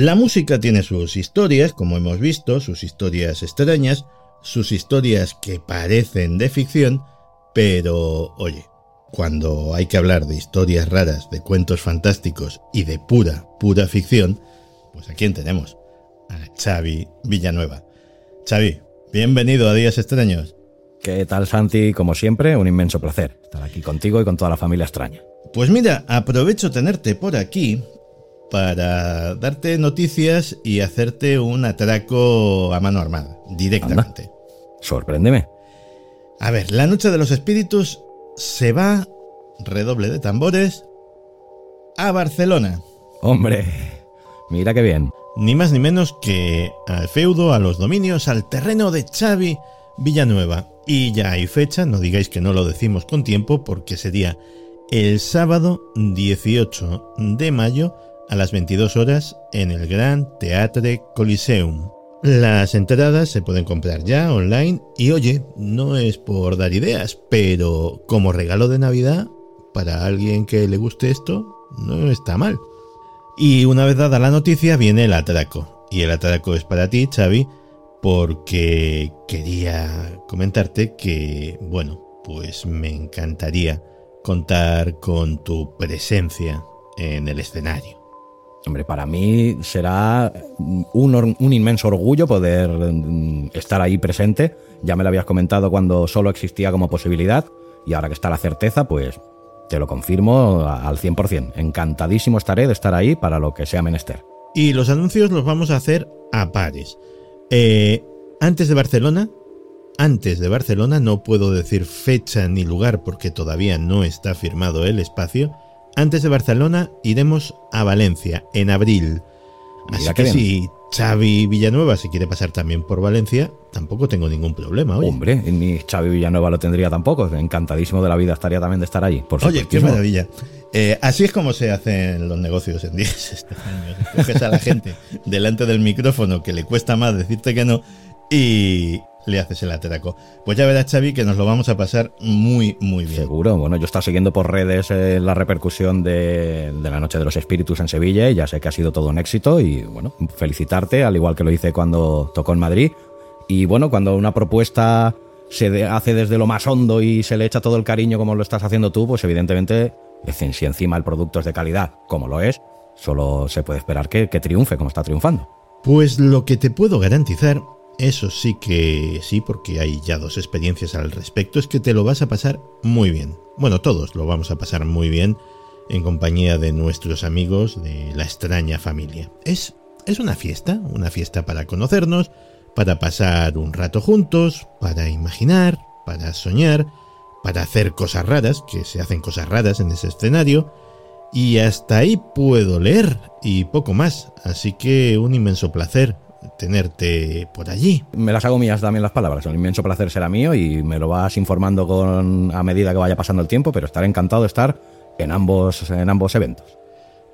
La música tiene sus historias, como hemos visto, sus historias extrañas, sus historias que parecen de ficción, pero oye, cuando hay que hablar de historias raras, de cuentos fantásticos y de pura, pura ficción, pues a quién tenemos? A Xavi Villanueva. Xavi, bienvenido a Días Extraños. ¿Qué tal, Santi? Como siempre, un inmenso placer estar aquí contigo y con toda la familia extraña. Pues mira, aprovecho tenerte por aquí para darte noticias y hacerte un atraco a mano armada, directamente. Anda. Sorpréndeme. A ver, la Noche de los Espíritus se va, redoble de tambores, a Barcelona. Hombre, mira qué bien. Ni más ni menos que al feudo, a los dominios, al terreno de Xavi Villanueva. Y ya hay fecha, no digáis que no lo decimos con tiempo, porque sería el sábado 18 de mayo a las 22 horas en el Gran Teatre Coliseum. Las entradas se pueden comprar ya online y oye, no es por dar ideas, pero como regalo de Navidad, para alguien que le guste esto, no está mal. Y una vez dada la noticia viene el atraco. Y el atraco es para ti, Xavi, porque quería comentarte que, bueno, pues me encantaría contar con tu presencia en el escenario. Hombre, para mí será un, inmenso orgullo poder mm, estar ahí presente. Ya me lo habías comentado cuando solo existía como posibilidad y ahora que está la certeza, pues te lo confirmo al 100%. Encantadísimo estaré de estar ahí para lo que sea menester. Y los anuncios los vamos a hacer a pares. Eh, antes de Barcelona, antes de Barcelona, no puedo decir fecha ni lugar porque todavía no está firmado el espacio antes de Barcelona iremos a Valencia en abril. Así Mira que si Xavi Villanueva se quiere pasar también por Valencia, tampoco tengo ningún problema. Oye, Hombre, ni Xavi Villanueva lo tendría tampoco. Encantadísimo de la vida estaría también de estar allí. Por Oye, qué maravilla. Eh, así es como se hacen los negocios en días extraños. Coges a la gente delante del micrófono que le cuesta más decirte que no y le haces el atraco. Pues ya verás, Xavi, que nos lo vamos a pasar muy, muy bien. Seguro. Bueno, yo he estado siguiendo por redes eh, la repercusión de, de la Noche de los Espíritus en Sevilla y ya sé que ha sido todo un éxito y bueno, felicitarte, al igual que lo hice cuando tocó en Madrid. Y bueno, cuando una propuesta se de- hace desde lo más hondo y se le echa todo el cariño como lo estás haciendo tú, pues evidentemente, en- si encima el producto es de calidad, como lo es, solo se puede esperar que, que triunfe como está triunfando. Pues lo que te puedo garantizar, eso sí que sí, porque hay ya dos experiencias al respecto, es que te lo vas a pasar muy bien. Bueno, todos lo vamos a pasar muy bien en compañía de nuestros amigos de la extraña familia. Es, es una fiesta, una fiesta para conocernos, para pasar un rato juntos, para imaginar, para soñar, para hacer cosas raras, que se hacen cosas raras en ese escenario, y hasta ahí puedo leer y poco más, así que un inmenso placer tenerte por allí. Me las hago mías también las palabras. Un inmenso placer será mío y me lo vas informando con, a medida que vaya pasando el tiempo, pero estaré encantado de estar en ambos, en ambos eventos.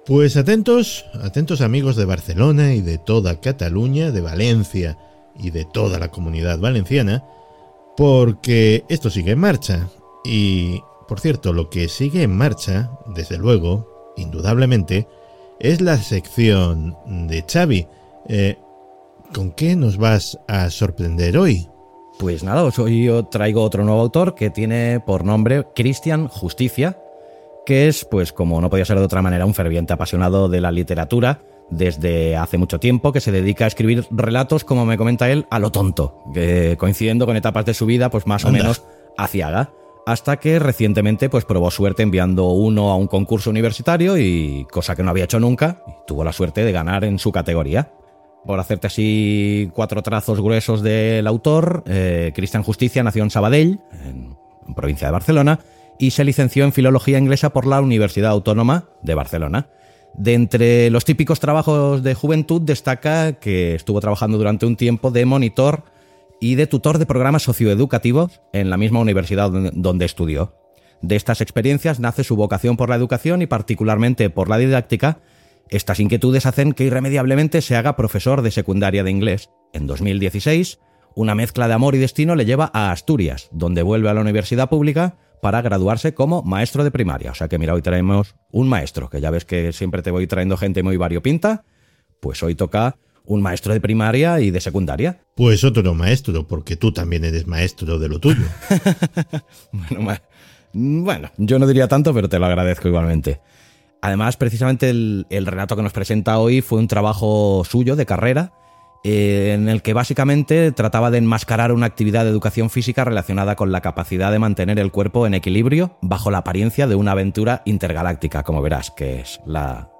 Pues atentos, atentos amigos de Barcelona y de toda Cataluña, de Valencia y de toda la comunidad valenciana, porque esto sigue en marcha. Y, por cierto, lo que sigue en marcha, desde luego, indudablemente, es la sección de Xavi. Eh, ¿Con qué nos vas a sorprender hoy? Pues nada, hoy yo traigo otro nuevo autor que tiene por nombre Cristian Justicia, que es, pues como no podía ser de otra manera, un ferviente apasionado de la literatura desde hace mucho tiempo, que se dedica a escribir relatos, como me comenta él, a lo tonto, que coincidiendo con etapas de su vida, pues más o menos aciaga. Hasta que recientemente pues probó suerte enviando uno a un concurso universitario y cosa que no había hecho nunca, y tuvo la suerte de ganar en su categoría. Por hacerte así cuatro trazos gruesos del autor, eh, Cristian Justicia nació en Sabadell, en, en provincia de Barcelona, y se licenció en Filología Inglesa por la Universidad Autónoma de Barcelona. De entre los típicos trabajos de juventud destaca que estuvo trabajando durante un tiempo de monitor y de tutor de programas socioeducativos en la misma universidad donde- donde estudió. De estas experiencias nace su vocación por la educación y particularmente por la didáctica. Estas inquietudes hacen que irremediablemente se haga profesor de secundaria de inglés. En 2016, una mezcla de amor y destino le lleva a Asturias, donde vuelve a la universidad pública para graduarse como maestro de primaria. O sea que mira, hoy traemos un maestro, que ya ves que siempre te voy trayendo gente muy variopinta, pues hoy toca un maestro de primaria y de secundaria. Pues otro maestro, porque tú también eres maestro de lo tuyo. Bueno, bueno, yo no diría tanto, pero te lo agradezco igualmente. Además, precisamente el, el relato que nos presenta hoy fue un trabajo suyo de carrera, eh, en el que básicamente trataba de enmascarar una actividad de educación física relacionada con la capacidad de mantener el cuerpo en equilibrio bajo la apariencia de una aventura intergaláctica, como verás, que es la,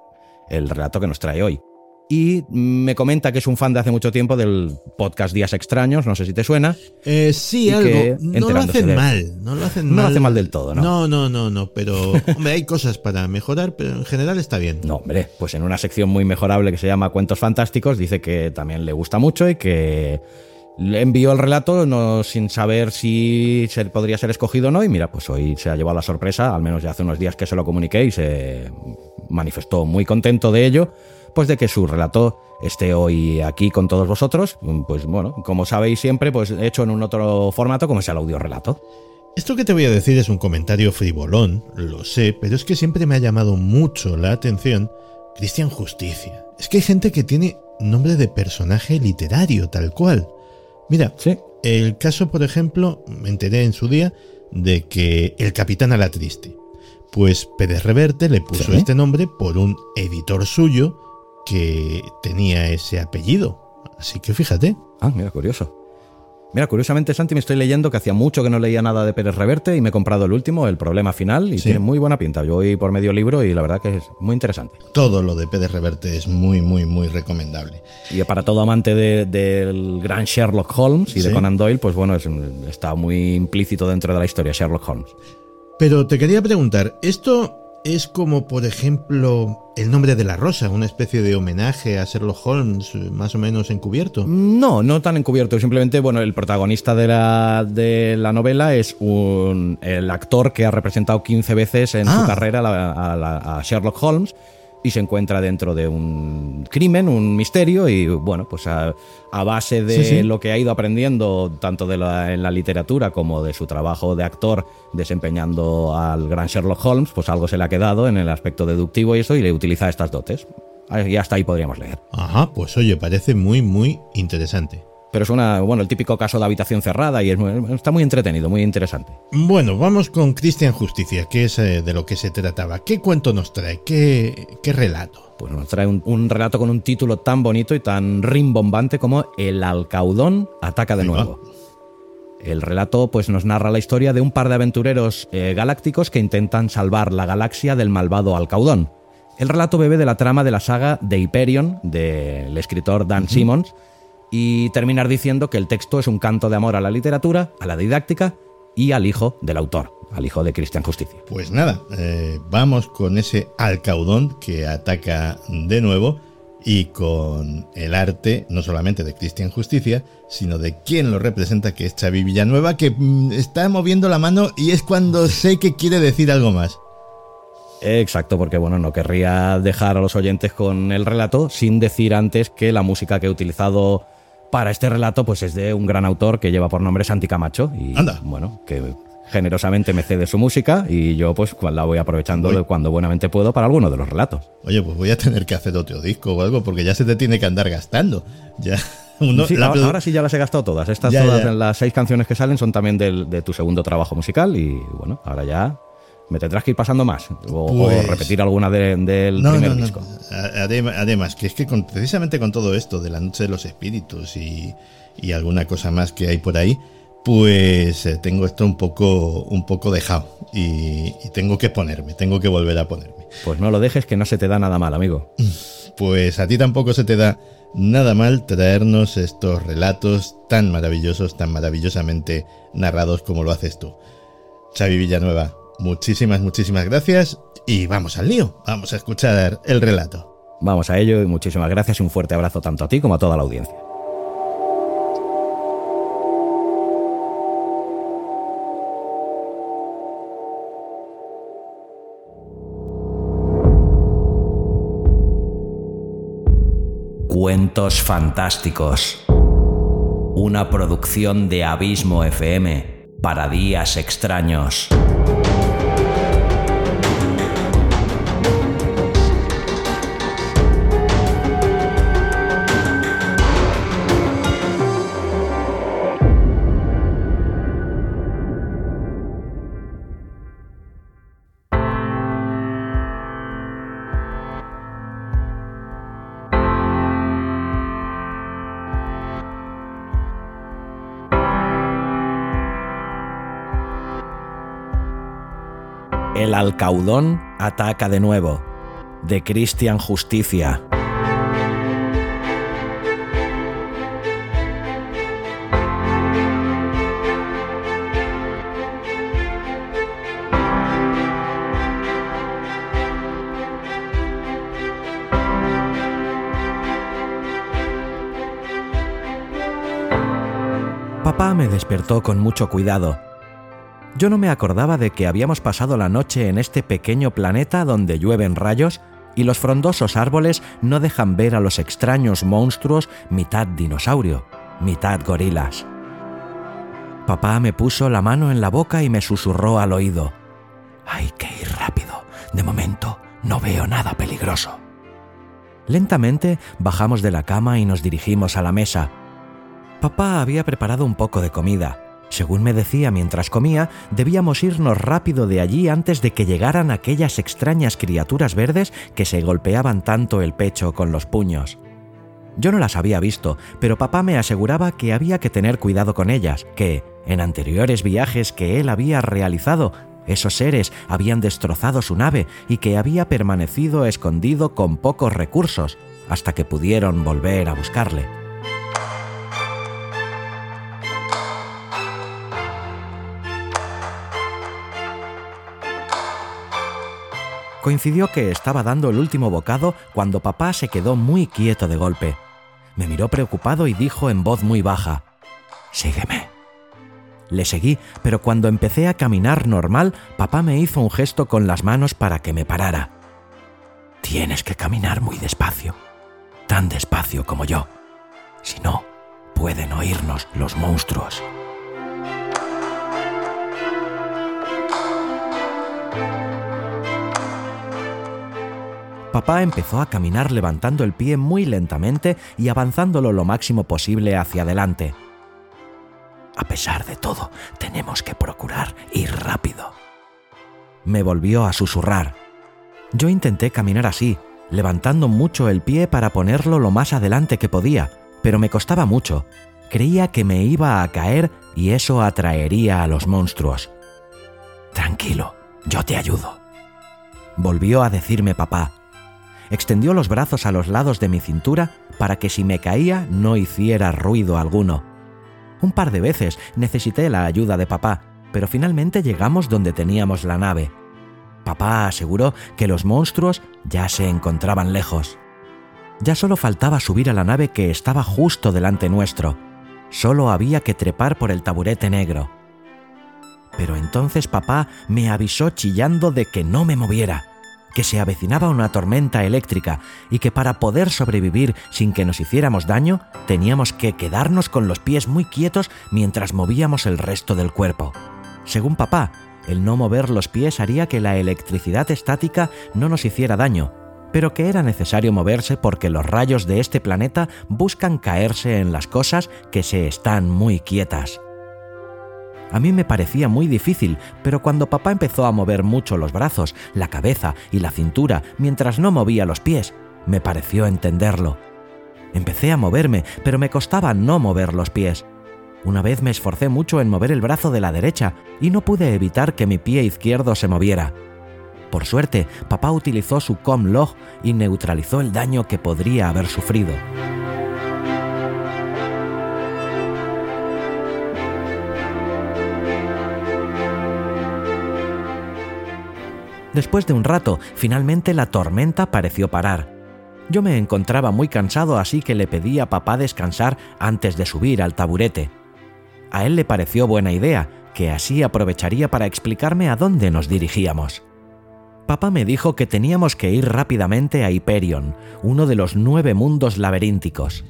el relato que nos trae hoy. Y me comenta que es un fan de hace mucho tiempo del podcast Días Extraños, no sé si te suena. Eh, sí, que algo. No lo hacen de- mal. No lo hacen No lo mal. hace mal del todo, ¿no? No, no, no, no. Pero, hombre, hay cosas para mejorar, pero en general está bien. No, hombre, pues en una sección muy mejorable que se llama Cuentos Fantásticos dice que también le gusta mucho y que le envió el relato no, sin saber si se podría ser escogido o no y mira, pues hoy se ha llevado la sorpresa, al menos ya hace unos días que se lo comuniqué y se manifestó muy contento de ello, pues de que su relato esté hoy aquí con todos vosotros, pues bueno, como sabéis siempre, pues hecho en un otro formato como es el audio relato. Esto que te voy a decir es un comentario frivolón, lo sé, pero es que siempre me ha llamado mucho la atención Cristian Justicia. Es que hay gente que tiene nombre de personaje literario, tal cual. Mira, Sí. el caso, por ejemplo, me enteré en su día de que el capitán a la triste. Pues Pérez Reverte le puso Sí. este nombre por un editor suyo que tenía ese apellido. Así que fíjate. Ah, mira, curioso. Mira, curiosamente, Santi, me estoy leyendo que hacía mucho que no leía nada de Pérez Reverte y me he comprado el último, El problema final, y Sí. tiene muy buena pinta. Yo voy por medio libro y la verdad que es muy interesante. Todo lo de Pérez Reverte es muy, muy, muy recomendable. Y para todo amante de- del gran Sherlock Holmes y de. Conan Doyle, pues bueno, es está muy implícito dentro de la historia Sherlock Holmes. Pero te quería preguntar, ¿esto es como, por ejemplo, el nombre de la rosa, una especie de homenaje a Sherlock Holmes, más o menos encubierto? No, no tan encubierto. Simplemente, bueno, el protagonista de la, de la novela es un, el actor que ha representado 15 veces en Ah. su carrera a, a Sherlock Holmes y se encuentra dentro de un crimen, un misterio y, bueno, pues a, a base de Sí, sí. lo que ha ido aprendiendo tanto de la, en la literatura como de su trabajo de actor desempeñando al gran Sherlock Holmes, pues algo se le ha quedado en el aspecto deductivo y eso y le utiliza estas dotes. Y hasta ahí podríamos leer. Ajá, pues oye, parece muy, muy interesante. Pero es una, bueno, el típico caso de habitación cerrada y es muy- está muy entretenido, muy interesante. Bueno, vamos con Cristian Justicia, que es eh, de lo que se trataba. ¿Qué cuento nos trae? ¿Qué, qué relato? Pues nos trae un, un relato con un título tan bonito y tan rimbombante como El Alcaudón ataca de Ahí va. nuevo. El relato pues nos narra la historia de un par de aventureros eh, galácticos que intentan salvar la galaxia del malvado Alcaudón. El relato bebe de la trama de la saga de Hyperion del escritor Dan Simmons y terminar diciendo que el texto es un canto de amor a la literatura, a la didáctica y al hijo del autor, al hijo de Cristian Justicia. Pues nada, eh, vamos con ese alcaudón que ataca de nuevo y con el arte no solamente de Cristian Justicia, sino de quien lo representa, que es Xavi Villanueva, que mm, está moviendo la mano y es cuando sé que quiere decir algo más. Exacto, porque bueno, no querría dejar a los oyentes con el relato sin decir antes que la música que he utilizado para este relato pues es de un gran autor que lleva por nombre Santi Camacho y Anda. bueno, que generosamente me cede su música y yo pues la voy aprovechando cuando buenamente puedo para alguno de los relatos. Oye, pues voy a tener que hacer otro disco o algo porque ya se te tiene que andar gastando. Ya, uno, Sí, la ahora, sí ya las he gastado todas. Estas Ya, todas ya. las seis canciones que salen son también del- de tu segundo trabajo musical y bueno, ahora ya me tendrás que ir pasando más o, o Pues- repetir alguna de- del No, primer no, no. disco. Adem- Además, que es que con- precisamente con todo esto de la noche de los espíritus y, y alguna cosa más que hay por ahí, pues eh, tengo esto un poco, un poco dejado y, y tengo que ponerme, tengo que volver a ponerme. Pues no lo dejes que no se te da nada mal, amigo. Pues a ti tampoco se te da nada mal traernos estos relatos tan maravillosos, tan maravillosamente narrados como lo haces tú. Xavi Villanueva, muchísimas, muchísimas gracias y vamos al lío, vamos a escuchar el relato. Vamos a ello y muchísimas gracias y un fuerte abrazo tanto a ti como a toda la audiencia. Cuentos Fantásticos. Una producción de Abismo FM para días extraños. Alcaudón ataca de nuevo, de Cristian Justicia. Papá me despertó con mucho cuidado. Yo no me acordaba de que habíamos pasado la noche en este pequeño planeta donde llueven rayos y los frondosos árboles no dejan ver a los extraños monstruos mitad dinosaurio, mitad gorilas. Papá me puso la mano en la boca y me susurró al oído. Hay que ir rápido. De momento no veo nada peligroso. Lentamente bajamos de la cama y nos dirigimos a la mesa. Papá había preparado un poco de comida. Según me decía mientras comía, debíamos irnos rápido de allí antes de que llegaran aquellas extrañas criaturas verdes que se golpeaban tanto el pecho con los puños. Yo no las había visto, pero papá me aseguraba que había que tener cuidado con ellas, que, en anteriores viajes que él había realizado, esos seres habían destrozado su nave y que había permanecido escondido con pocos recursos, hasta que pudieron volver a buscarle. Coincidió que estaba dando el último bocado cuando papá se quedó muy quieto de golpe. Me miró preocupado y dijo en voz muy baja, Sígueme. Le seguí, pero cuando empecé a caminar normal, papá me hizo un gesto con las manos para que me parara. Tienes que caminar muy despacio, tan despacio como yo. Si no, pueden oírnos los monstruos. Papá empezó a caminar levantando el pie muy lentamente y avanzándolo lo máximo posible hacia adelante. A pesar de todo, tenemos que procurar ir rápido. Me volvió a susurrar. Yo intenté caminar así, levantando mucho el pie para ponerlo lo más adelante que podía, pero me costaba mucho. Creía que me iba a caer y eso atraería a los monstruos. Tranquilo, yo te ayudo. Volvió a decirme papá, extendió los brazos a los lados de mi cintura para que si me caía no hiciera ruido alguno. Un par de veces necesité la ayuda de papá, pero finalmente llegamos donde teníamos la nave. Papá aseguró que los monstruos ya se encontraban lejos. Ya solo faltaba subir a la nave que estaba justo delante nuestro. Solo había que trepar por el taburete negro. Pero entonces papá me avisó chillando de que no me moviera que se avecinaba una tormenta eléctrica y que para poder sobrevivir sin que nos hiciéramos daño, teníamos que quedarnos con los pies muy quietos mientras movíamos el resto del cuerpo. Según papá, el no mover los pies haría que la electricidad estática no nos hiciera daño, pero que era necesario moverse porque los rayos de este planeta buscan caerse en las cosas que se están muy quietas. A mí me parecía muy difícil, pero cuando papá empezó a mover mucho los brazos, la cabeza y la cintura mientras no movía los pies, me pareció entenderlo. Empecé a moverme, pero me costaba no mover los pies. Una vez me esforcé mucho en mover el brazo de la derecha y no pude evitar que mi pie izquierdo se moviera. Por suerte, papá utilizó su Comlog y neutralizó el daño que podría haber sufrido. Después de un rato, finalmente la tormenta pareció parar. Yo me encontraba muy cansado, así que le pedí a papá descansar antes de subir al taburete. A él le pareció buena idea, que así aprovecharía para explicarme a dónde nos dirigíamos. Papá me dijo que teníamos que ir rápidamente a Hyperion, uno de los nueve mundos laberínticos.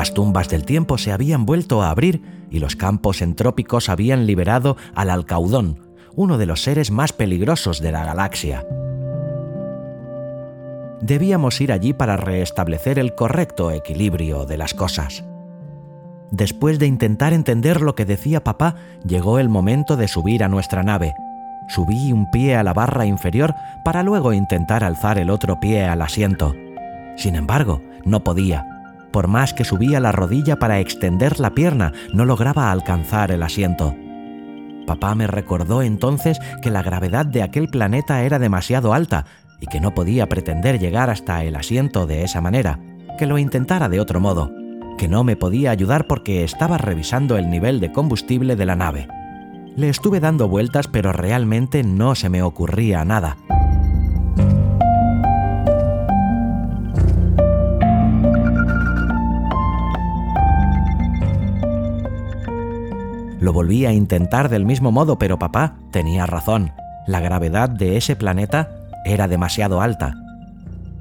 Las tumbas del tiempo se habían vuelto a abrir y los campos entrópicos habían liberado al Alcaudón, uno de los seres más peligrosos de la galaxia. Debíamos ir allí para restablecer el correcto equilibrio de las cosas. Después de intentar entender lo que decía papá, llegó el momento de subir a nuestra nave. Subí un pie a la barra inferior para luego intentar alzar el otro pie al asiento. Sin embargo, no podía. Por más que subía la rodilla para extender la pierna, no lograba alcanzar el asiento. Papá me recordó entonces que la gravedad de aquel planeta era demasiado alta y que no podía pretender llegar hasta el asiento de esa manera, que lo intentara de otro modo, que no me podía ayudar porque estaba revisando el nivel de combustible de la nave. Le estuve dando vueltas pero realmente no se me ocurría nada. Lo volví a intentar del mismo modo, pero papá tenía razón. La gravedad de ese planeta era demasiado alta.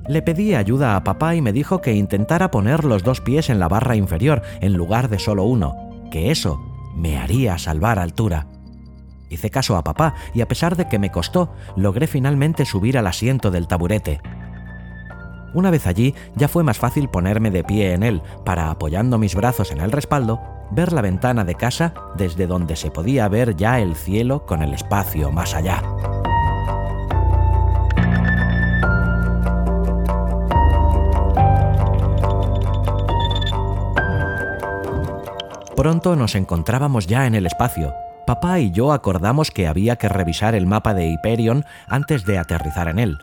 Le pedí ayuda a papá y me dijo que intentara poner los dos pies en la barra inferior en lugar de solo uno, que eso me haría salvar altura. Hice caso a papá y a pesar de que me costó, logré finalmente subir al asiento del taburete. Una vez allí, ya fue más fácil ponerme de pie en él, para apoyando mis brazos en el respaldo, ver la ventana de casa desde donde se podía ver ya el cielo con el espacio más allá. Pronto nos encontrábamos ya en el espacio. Papá y yo acordamos que había que revisar el mapa de Hyperion antes de aterrizar en él.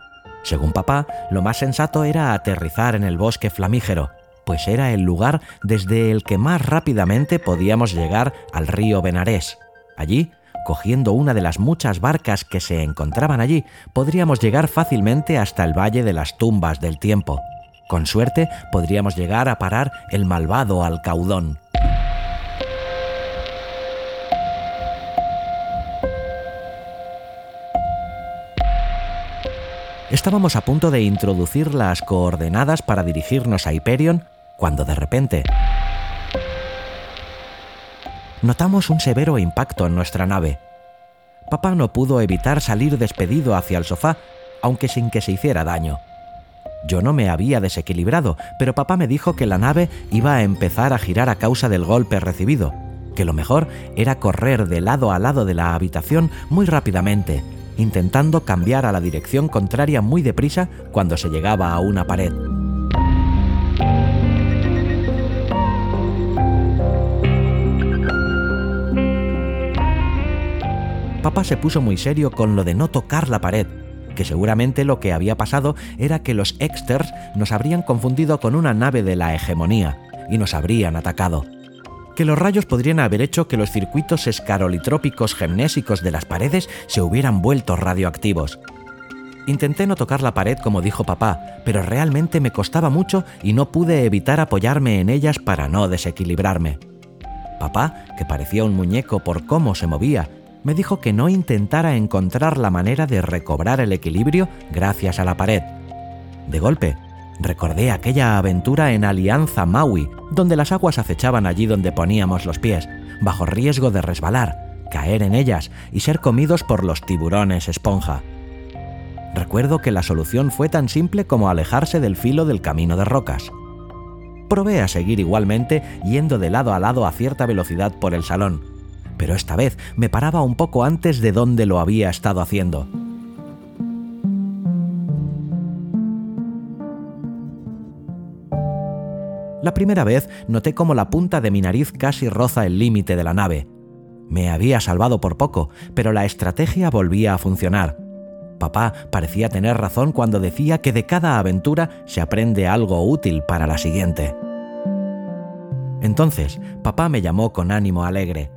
Según papá, lo más sensato era aterrizar en el bosque flamígero, pues era el lugar desde el que más rápidamente podíamos llegar al río Benarés. Allí, cogiendo una de las muchas barcas que se encontraban allí, podríamos llegar fácilmente hasta el Valle de las Tumbas del Tiempo. Con suerte, podríamos llegar a parar el malvado Alcaudón. Estábamos a punto de introducir las coordenadas para dirigirnos a Hyperion cuando de repente notamos un severo impacto en nuestra nave. Papá no pudo evitar salir despedido hacia el sofá, aunque sin que se hiciera daño. Yo no me había desequilibrado, pero papá me dijo que la nave iba a empezar a girar a causa del golpe recibido, que lo mejor era correr de lado a lado de la habitación muy rápidamente intentando cambiar a la dirección contraria muy deprisa cuando se llegaba a una pared. Papá se puso muy serio con lo de no tocar la pared, que seguramente lo que había pasado era que los Exters nos habrían confundido con una nave de la hegemonía y nos habrían atacado que los rayos podrían haber hecho que los circuitos escarolitrópicos gemnésicos de las paredes se hubieran vuelto radioactivos. Intenté no tocar la pared como dijo papá, pero realmente me costaba mucho y no pude evitar apoyarme en ellas para no desequilibrarme. Papá, que parecía un muñeco por cómo se movía, me dijo que no intentara encontrar la manera de recobrar el equilibrio gracias a la pared. De golpe, Recordé aquella aventura en Alianza Maui, donde las aguas acechaban allí donde poníamos los pies, bajo riesgo de resbalar, caer en ellas y ser comidos por los tiburones esponja. Recuerdo que la solución fue tan simple como alejarse del filo del camino de rocas. Probé a seguir igualmente yendo de lado a lado a cierta velocidad por el salón, pero esta vez me paraba un poco antes de donde lo había estado haciendo. La primera vez noté cómo la punta de mi nariz casi roza el límite de la nave. Me había salvado por poco, pero la estrategia volvía a funcionar. Papá parecía tener razón cuando decía que de cada aventura se aprende algo útil para la siguiente. Entonces, papá me llamó con ánimo alegre.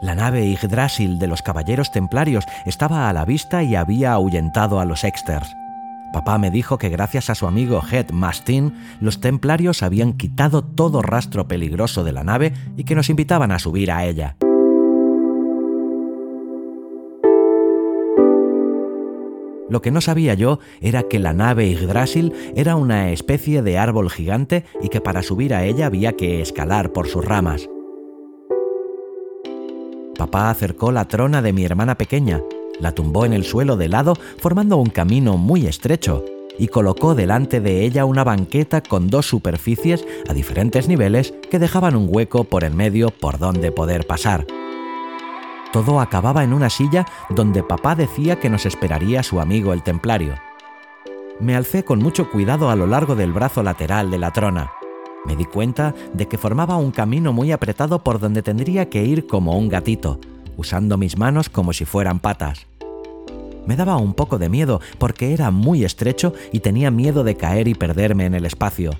La nave Yggdrasil de los Caballeros Templarios estaba a la vista y había ahuyentado a los Exters. Papá me dijo que gracias a su amigo Head Mastin, los templarios habían quitado todo rastro peligroso de la nave y que nos invitaban a subir a ella. Lo que no sabía yo era que la nave Yggdrasil era una especie de árbol gigante y que para subir a ella había que escalar por sus ramas. Papá acercó la trona de mi hermana pequeña, la tumbó en el suelo de lado formando un camino muy estrecho y colocó delante de ella una banqueta con dos superficies a diferentes niveles que dejaban un hueco por el medio por donde poder pasar. Todo acababa en una silla donde papá decía que nos esperaría su amigo el templario. Me alcé con mucho cuidado a lo largo del brazo lateral de la trona. Me di cuenta de que formaba un camino muy apretado por donde tendría que ir como un gatito, usando mis manos como si fueran patas. Me daba un poco de miedo porque era muy estrecho y tenía miedo de caer y perderme en el espacio.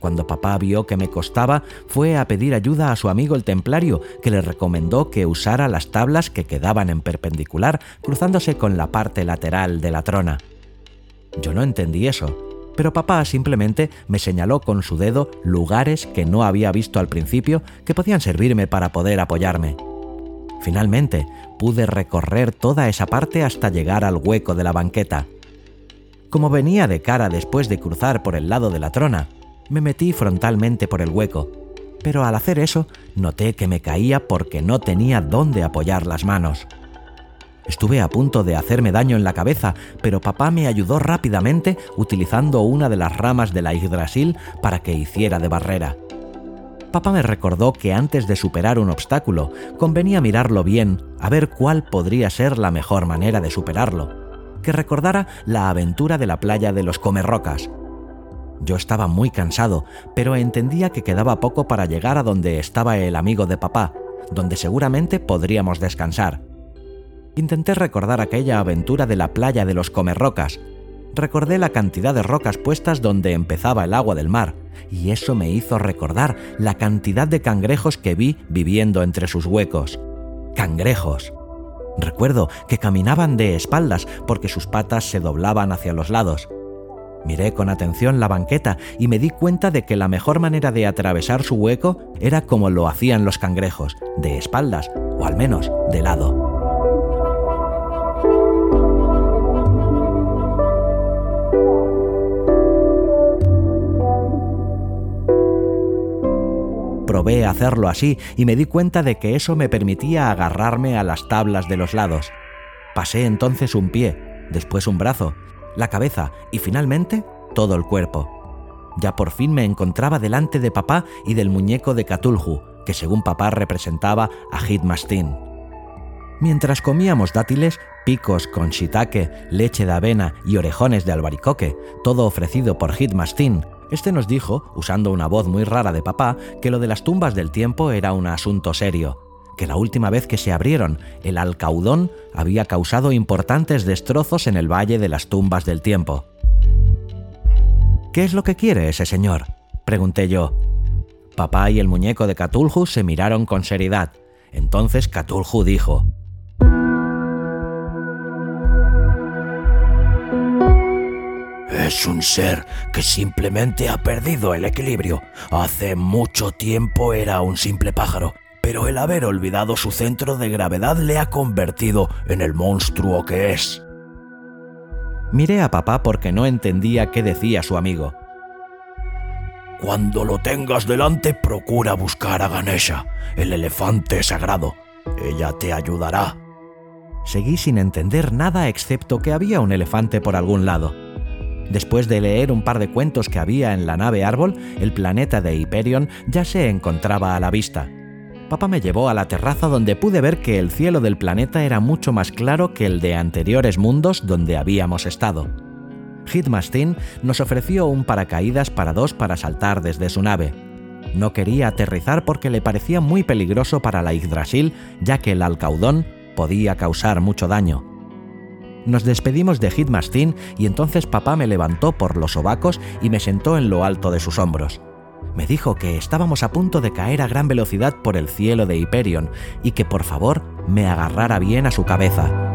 Cuando papá vio que me costaba, fue a pedir ayuda a su amigo el templario, que le recomendó que usara las tablas que quedaban en perpendicular, cruzándose con la parte lateral de la trona. Yo no entendí eso, pero papá simplemente me señaló con su dedo lugares que no había visto al principio que podían servirme para poder apoyarme. Finalmente, pude recorrer toda esa parte hasta llegar al hueco de la banqueta. Como venía de cara después de cruzar por el lado de la trona, me metí frontalmente por el hueco, pero al hacer eso noté que me caía porque no tenía dónde apoyar las manos. Estuve a punto de hacerme daño en la cabeza, pero papá me ayudó rápidamente utilizando una de las ramas de la Yggdrasil para que hiciera de barrera. Papá me recordó que antes de superar un obstáculo convenía mirarlo bien a ver cuál podría ser la mejor manera de superarlo, que recordara la aventura de la playa de los Comerrocas, yo estaba muy cansado, pero entendía que quedaba poco para llegar a donde estaba el amigo de papá, donde seguramente podríamos descansar. Intenté recordar aquella aventura de la playa de los Comerrocas. Recordé la cantidad de rocas puestas donde empezaba el agua del mar, y eso me hizo recordar la cantidad de cangrejos que vi viviendo entre sus huecos. Cangrejos. Recuerdo que caminaban de espaldas porque sus patas se doblaban hacia los lados. Miré con atención la banqueta y me di cuenta de que la mejor manera de atravesar su hueco era como lo hacían los cangrejos, de espaldas, o al menos de lado. Probé hacerlo así y me di cuenta de que eso me permitía agarrarme a las tablas de los lados. Pasé entonces un pie, después un brazo, la cabeza y finalmente todo el cuerpo. Ya por fin me encontraba delante de papá y del muñeco de Catulhu, que según papá representaba a Hitmastin. Mientras comíamos dátiles, picos con shiitake, leche de avena y orejones de albaricoque, todo ofrecido por Hitmastin, este nos dijo, usando una voz muy rara de papá, que lo de las tumbas del tiempo era un asunto serio, que la última vez que se abrieron, el alcaudón había causado importantes destrozos en el Valle de las Tumbas del Tiempo. ¿Qué es lo que quiere ese señor? pregunté yo. Papá y el muñeco de Catulhu se miraron con seriedad. Entonces Catulhu dijo, Es un ser que simplemente ha perdido el equilibrio. Hace mucho tiempo era un simple pájaro pero el haber olvidado su centro de gravedad le ha convertido en el monstruo que es. Miré a papá porque no entendía qué decía su amigo. Cuando lo tengas delante, procura buscar a Ganesha, el elefante sagrado. Ella te ayudará. Seguí sin entender nada excepto que había un elefante por algún lado. Después de leer un par de cuentos que había en la nave árbol, el planeta de Hyperion ya se encontraba a la vista papá me llevó a la terraza donde pude ver que el cielo del planeta era mucho más claro que el de anteriores mundos donde habíamos estado. Hitmastin nos ofreció un paracaídas para dos para saltar desde su nave. No quería aterrizar porque le parecía muy peligroso para la Yggdrasil, ya que el alcaudón podía causar mucho daño. Nos despedimos de Hitmastin y entonces papá me levantó por los sobacos y me sentó en lo alto de sus hombros. Me dijo que estábamos a punto de caer a gran velocidad por el cielo de Hyperion y que por favor me agarrara bien a su cabeza.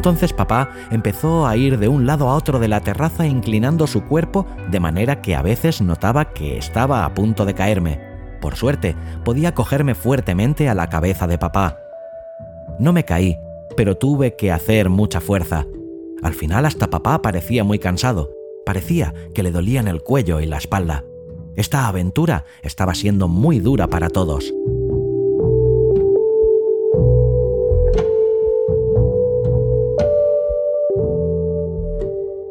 Entonces papá empezó a ir de un lado a otro de la terraza inclinando su cuerpo de manera que a veces notaba que estaba a punto de caerme. Por suerte, podía cogerme fuertemente a la cabeza de papá. No me caí, pero tuve que hacer mucha fuerza. Al final hasta papá parecía muy cansado. Parecía que le dolían el cuello y la espalda. Esta aventura estaba siendo muy dura para todos.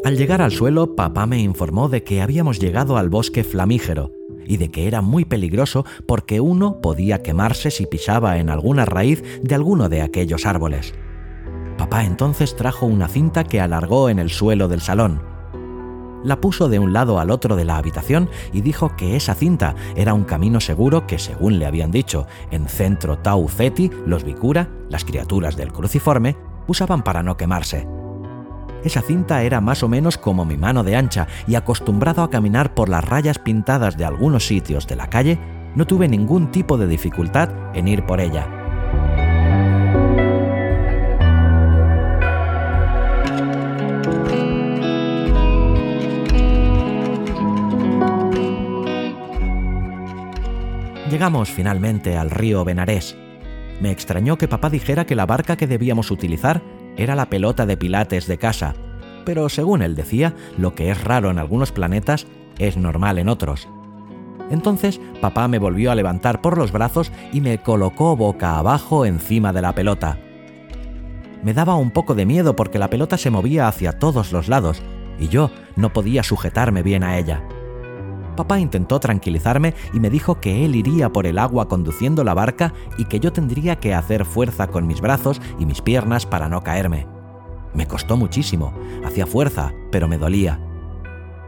Al llegar al suelo, papá me informó de que habíamos llegado al bosque flamígero y de que era muy peligroso porque uno podía quemarse si pisaba en alguna raíz de alguno de aquellos árboles. Papá entonces trajo una cinta que alargó en el suelo del salón. La puso de un lado al otro de la habitación y dijo que esa cinta era un camino seguro que, según le habían dicho, en Centro Tau Ceti, los Vicura, las criaturas del cruciforme, usaban para no quemarse. Esa cinta era más o menos como mi mano de ancha y acostumbrado a caminar por las rayas pintadas de algunos sitios de la calle, no tuve ningún tipo de dificultad en ir por ella. Llegamos finalmente al río Benarés. Me extrañó que papá dijera que la barca que debíamos utilizar era la pelota de pilates de casa, pero según él decía, lo que es raro en algunos planetas es normal en otros. Entonces papá me volvió a levantar por los brazos y me colocó boca abajo encima de la pelota. Me daba un poco de miedo porque la pelota se movía hacia todos los lados y yo no podía sujetarme bien a ella. Papá intentó tranquilizarme y me dijo que él iría por el agua conduciendo la barca y que yo tendría que hacer fuerza con mis brazos y mis piernas para no caerme. Me costó muchísimo, hacía fuerza, pero me dolía.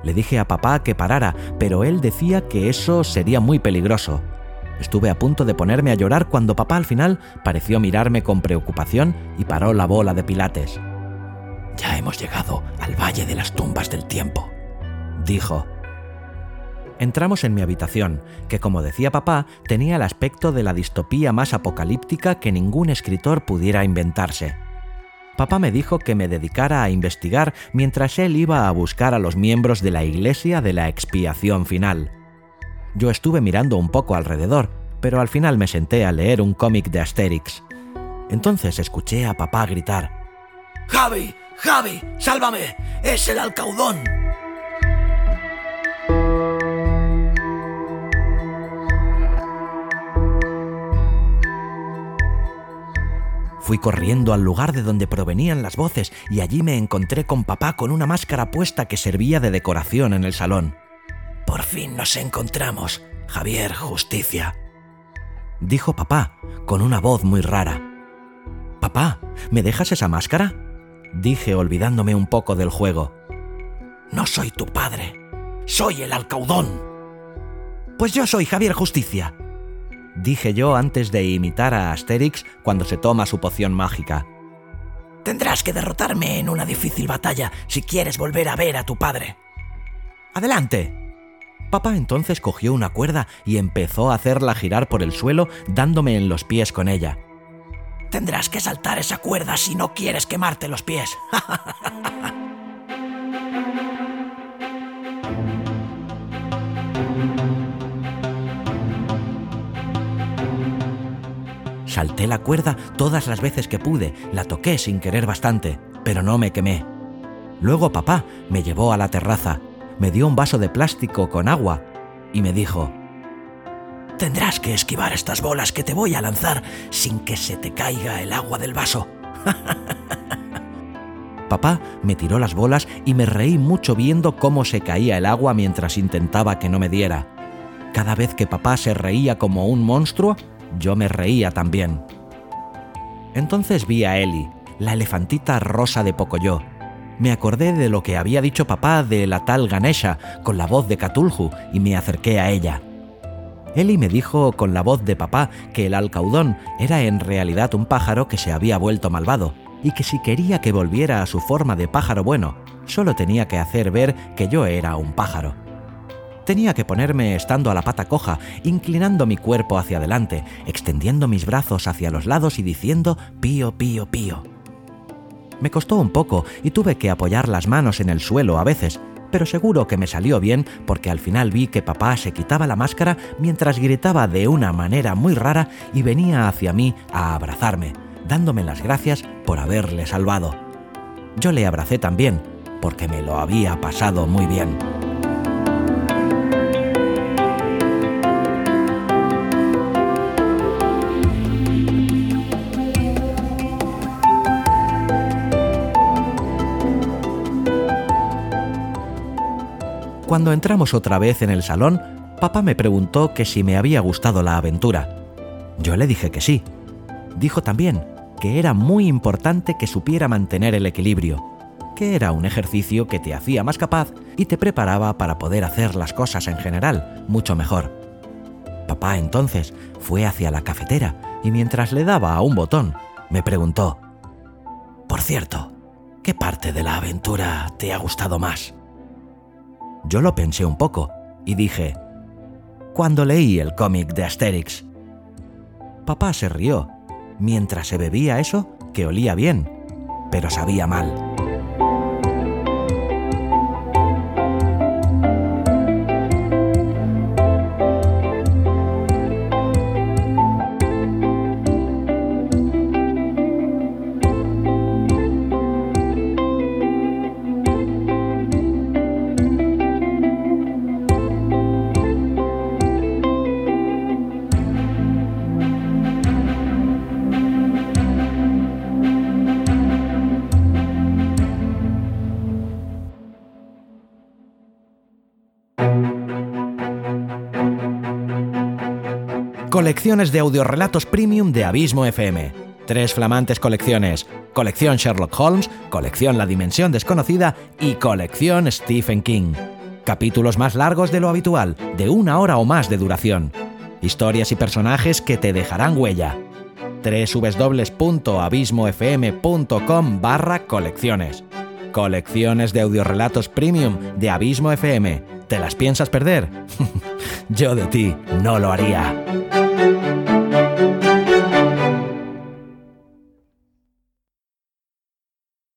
Le dije a papá que parara, pero él decía que eso sería muy peligroso. Estuve a punto de ponerme a llorar cuando papá al final pareció mirarme con preocupación y paró la bola de pilates. Ya hemos llegado al Valle de las Tumbas del Tiempo, dijo entramos en mi habitación, que como decía papá, tenía el aspecto de la distopía más apocalíptica que ningún escritor pudiera inventarse. Papá me dijo que me dedicara a investigar mientras él iba a buscar a los miembros de la Iglesia de la expiación final. Yo estuve mirando un poco alrededor, pero al final me senté a leer un cómic de Asterix. Entonces escuché a papá gritar. ¡Javi! ¡Javi! ¡Sálvame! ¡Es el alcaudón! Fui corriendo al lugar de donde provenían las voces y allí me encontré con papá con una máscara puesta que servía de decoración en el salón. Por fin nos encontramos, Javier Justicia, dijo papá, con una voz muy rara. Papá, ¿me dejas esa máscara? dije olvidándome un poco del juego. No soy tu padre, soy el alcaudón. Pues yo soy Javier Justicia, dije yo antes de imitar a Asterix cuando se toma su poción mágica. Tendrás que derrotarme en una difícil batalla si quieres volver a ver a tu padre. ¡Adelante! Papá entonces cogió una cuerda y empezó a hacerla girar por el suelo dándome en los pies con ella. Tendrás que saltar esa cuerda si no quieres quemarte los pies. Salté la cuerda todas las veces que pude, la toqué sin querer bastante, pero no me quemé. Luego papá me llevó a la terraza, me dio un vaso de plástico con agua y me dijo, Tendrás que esquivar estas bolas que te voy a lanzar sin que se te caiga el agua del vaso. Papá me tiró las bolas y me reí mucho viendo cómo se caía el agua mientras intentaba que no me diera. Cada vez que papá se reía como un monstruo, yo me reía también. Entonces vi a Eli, la elefantita rosa de Pocoyo. Me acordé de lo que había dicho papá de la tal Ganesha con la voz de Catulhu y me acerqué a ella. Eli me dijo con la voz de papá que el alcaudón era en realidad un pájaro que se había vuelto malvado y que si quería que volviera a su forma de pájaro bueno, solo tenía que hacer ver que yo era un pájaro. Tenía que ponerme estando a la pata coja, inclinando mi cuerpo hacia adelante, extendiendo mis brazos hacia los lados y diciendo pío, pío, pío. Me costó un poco y tuve que apoyar las manos en el suelo a veces, pero seguro que me salió bien porque al final vi que papá se quitaba la máscara mientras gritaba de una manera muy rara y venía hacia mí a abrazarme, dándome las gracias por haberle salvado. Yo le abracé también, porque me lo había pasado muy bien. Cuando entramos otra vez en el salón, papá me preguntó que si me había gustado la aventura. Yo le dije que sí. Dijo también que era muy importante que supiera mantener el equilibrio, que era un ejercicio que te hacía más capaz y te preparaba para poder hacer las cosas en general mucho mejor. Papá entonces fue hacia la cafetera y mientras le daba a un botón, me preguntó, Por cierto, ¿qué parte de la aventura te ha gustado más? Yo lo pensé un poco y dije, cuando leí el cómic de Asterix. Papá se rió mientras se bebía eso que olía bien, pero sabía mal. Colecciones de audiorelatos premium de Abismo FM. Tres flamantes colecciones. Colección Sherlock Holmes, colección La Dimensión Desconocida y colección Stephen King. Capítulos más largos de lo habitual, de una hora o más de duración. Historias y personajes que te dejarán huella. www.abismofm.com barra colecciones. Colecciones de audiorelatos premium de Abismo FM. ¿Te las piensas perder? Yo de ti no lo haría. thank you.